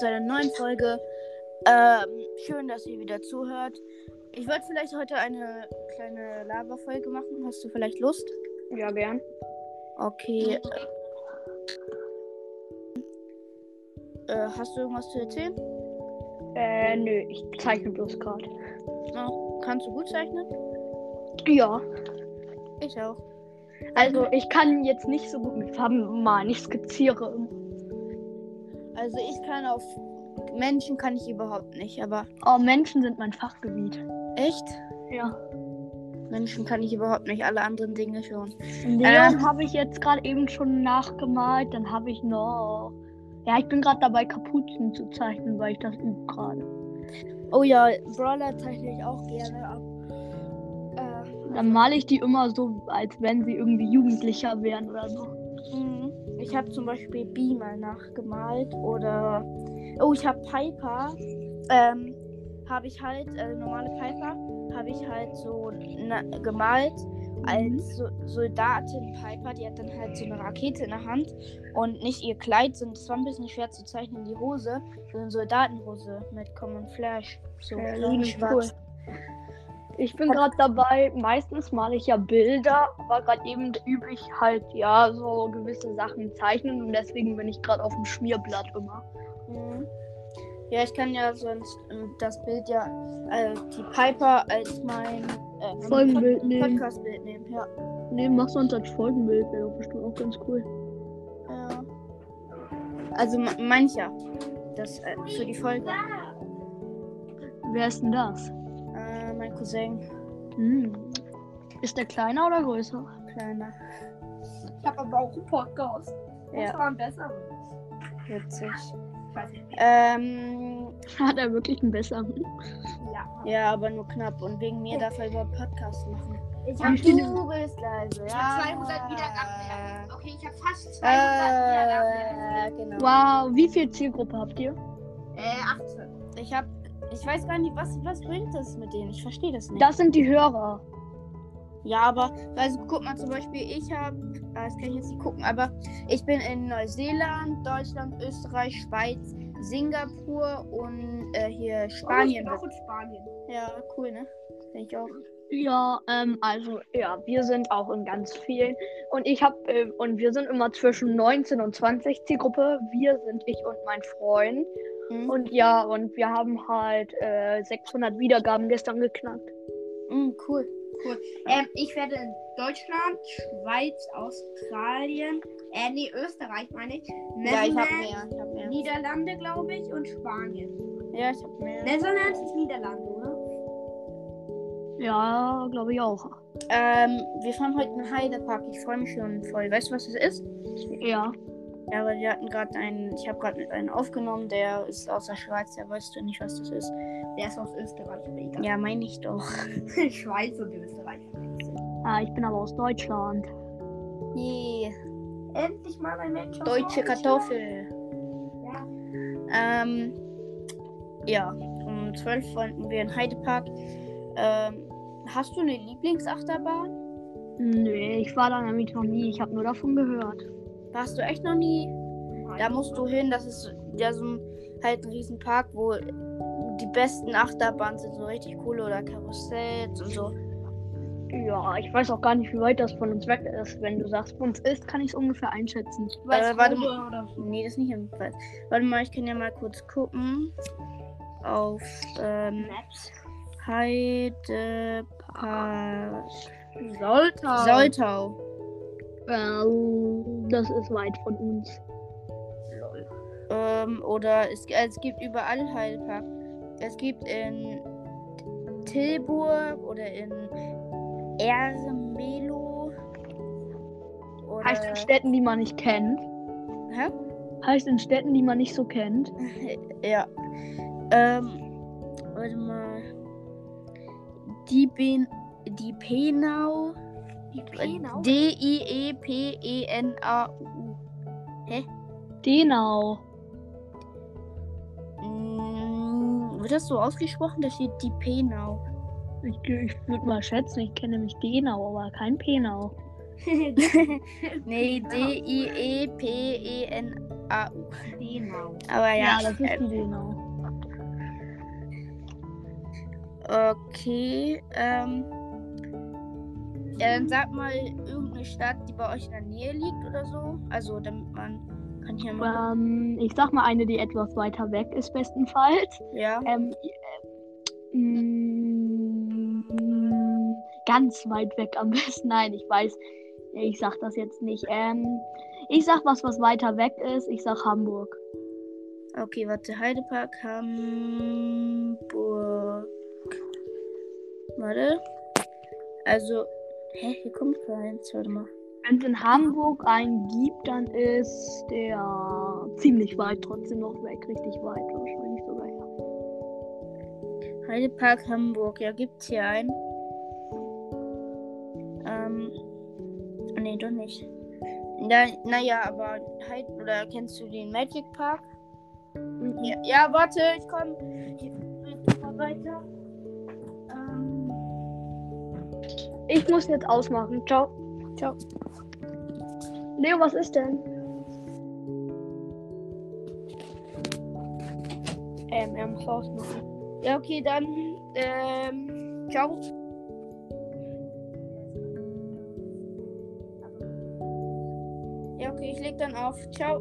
zu einer neuen Folge. Ähm, schön, dass ihr wieder zuhört. Ich wollte vielleicht heute eine kleine Laberfolge machen. Hast du vielleicht Lust? Ja, gern. Okay. Äh, hast du irgendwas zu erzählen? Äh, nö, ich zeichne bloß gerade. Oh, kannst du gut zeichnen? Ja. Ich auch. Also, ich kann jetzt nicht so gut mit Farben malen. Ich skizziere. Also ich kann auf Menschen kann ich überhaupt nicht, aber Oh, Menschen sind mein Fachgebiet. echt? Ja. Menschen kann ich überhaupt nicht, alle anderen Dinge schon. Leon habe ich jetzt gerade eben schon nachgemalt. Dann habe ich noch. Ja, ich bin gerade dabei, Kapuzen zu zeichnen, weil ich das übe gerade. Oh ja, Brawler zeichne ich auch gerne ab. Äh, Dann male ich die immer so, als wenn sie irgendwie jugendlicher wären oder so. Mhm. Ich habe zum Beispiel B mal nachgemalt oder oh, ich habe Piper, ähm, habe ich halt äh, normale Piper, habe ich halt so gemalt als so Soldatin Piper. Die hat dann halt so eine Rakete in der Hand und nicht ihr Kleid, sondern es war ein bisschen schwer zu zeichnen. Die Hose, so eine Soldatenhose mit Common Flash, so Ja, schwarz. Ich bin gerade dabei, meistens male ich ja Bilder, aber gerade eben übe ich halt ja so gewisse Sachen zeichnen und deswegen bin ich gerade auf dem Schmierblatt immer. Mhm. Ja, ich kann ja sonst ähm, das Bild ja, äh, die Piper als mein äh, Folgenbild Pod nehmen. Podcast-Bild nehmen. Ja. Nee, mach sonst als Folgenbild, wäre doch bestimmt auch ganz cool. ja. Also ma- mancher. Das äh, für die Folge. Wer ist denn das? Äh, mein Cousin. Hm. Ist der kleiner oder größer? Kleiner. Ich habe aber auch einen Podcast. Das Ja, war ein besserer. witzig. Ähm, Hat er wirklich einen besseren? Ja. ja, aber nur knapp. Und wegen mir darf er über Podcast machen. Ich habe Du bist leise. ich ja. hab 200 Wiedergaben. Okay, ich habe fast 200 Wiedergaben. Äh, genau. Wow, wie viel Zielgruppe habt ihr? Äh, 18. Ich hab. Ich weiß gar nicht, was, was bringt das mit denen? Ich verstehe das nicht. Das sind die Hörer. Ja, aber, also guck mal zum Beispiel, ich habe, das kann ich jetzt nicht gucken, aber ich bin in Neuseeland, Deutschland, Österreich, Schweiz, Singapur und äh, hier Spanien. Oh, ich bin auch in Spanien. ja, cool, ne? Denke ich auch. Ja, ähm, also ja, wir sind auch in ganz vielen und ich habe äh, und wir sind immer zwischen 19 und 20 Zielgruppe. Wir sind ich und mein Freund Mhm. und ja und wir haben halt äh, 600 Wiedergaben gestern geknackt. Mhm, cool. Cool. Ähm, ich werde in Deutschland, Schweiz, Australien, äh, nee, Österreich meine ich. Ja, ich Netherlands, mehr. Ich habe mehr. Niederlande, glaube ich, und Spanien. Ja, ich habe mehr. Netherlands ist Niederlande, oder? Ja, glaube ich auch. Ähm, wir fahren heute in Heidepark. Ich freue mich schon voll. Weißt du, was das ist? Ja. Ja, aber wir hatten gerade einen, ich habe gerade mit einem aufgenommen, der ist aus der Schweiz, der weißt du nicht, was das ist. Der ist aus Österreich, aber egal. Ja, meine ich doch. Schweiz und Österreich. Ah, ich bin aber aus Deutschland. Yeah. Endlich mal ein Mensch aus Deutsche. Kartoffel. Ja. Ähm, ja, um 12 wollten wir in Heidepark. Ähm, hast du eine Lieblingsachterbahn? Nö, ich war da nämlich noch nie. Ich habe nur davon gehört. Warst du echt noch nie? Da musst du hin, das ist ja so ein, halt ein riesen Park, wo die besten Achterbahnen sind, so richtig coole oder Karussells und so. Ja, ich weiß auch gar nicht, wie weit das von uns weg ist. Wenn du sagst, von uns ist, kann ich es ungefähr einschätzen. Äh, warte mal. oder. Nee, das ist nicht im Fall. Warte mal, ich kann ja mal kurz gucken. Auf ähm, Maps. Heidepark. Soltau. Soltau. Äh, das ist weit von uns. Ähm, oder es, es gibt überall Heidepark. Es gibt in Tilburg oder in Ermelo. Oder. Heißt in Städten, die man nicht kennt. Hä? Heißt in Städten, die man nicht so kennt. Ja. Ähm, warte mal. Die Ben. Die Penau. Die Penau. E D-I-E-P-E-N-A-U. Denau. Mm, wird das so ausgesprochen? Da steht die Penau. Ich, ich würde mal schätzen, ich kenne nämlich Denau, aber kein Penau. nee, D-I-E-P-E-N-A-U. Genau. Aber ja, Ja, das ist äh, die genau. okay. Ähm, dann sag mal irgendeine Stadt, die bei euch in der Nähe liegt oder so. Also, damit man kann hier mal. Ähm, ich sag mal eine, die etwas weiter weg ist, bestenfalls. Ja. Ähm, äh, mm, ganz weit weg am besten. Nein, ich weiß. Ich sag das jetzt nicht. Ähm, ich sag was, was weiter weg ist. Ich sag Hamburg. Okay, warte. Heidepark, Hamburg. Warte. Also, hä, hier kommt keins. Warte mal. Wenn es in Hamburg einen gibt, dann ist der ziemlich weit trotzdem noch weg. Richtig weit wahrscheinlich sogar, ja. Heidepark, Hamburg. Ja, gibt's hier einen? Ähm. Nee, doch nicht. Na, naja, aber halt, oder kennst du den Magic Park? Ja, ja warte, ich komm. Hier, mal weiter. Ich muss jetzt ausmachen. Ciao. ciao. Leo, was ist denn? Ähm, er muss ausmachen. Ja, okay, dann, ähm, ciao. Ja, okay, ich leg dann auf. Ciao.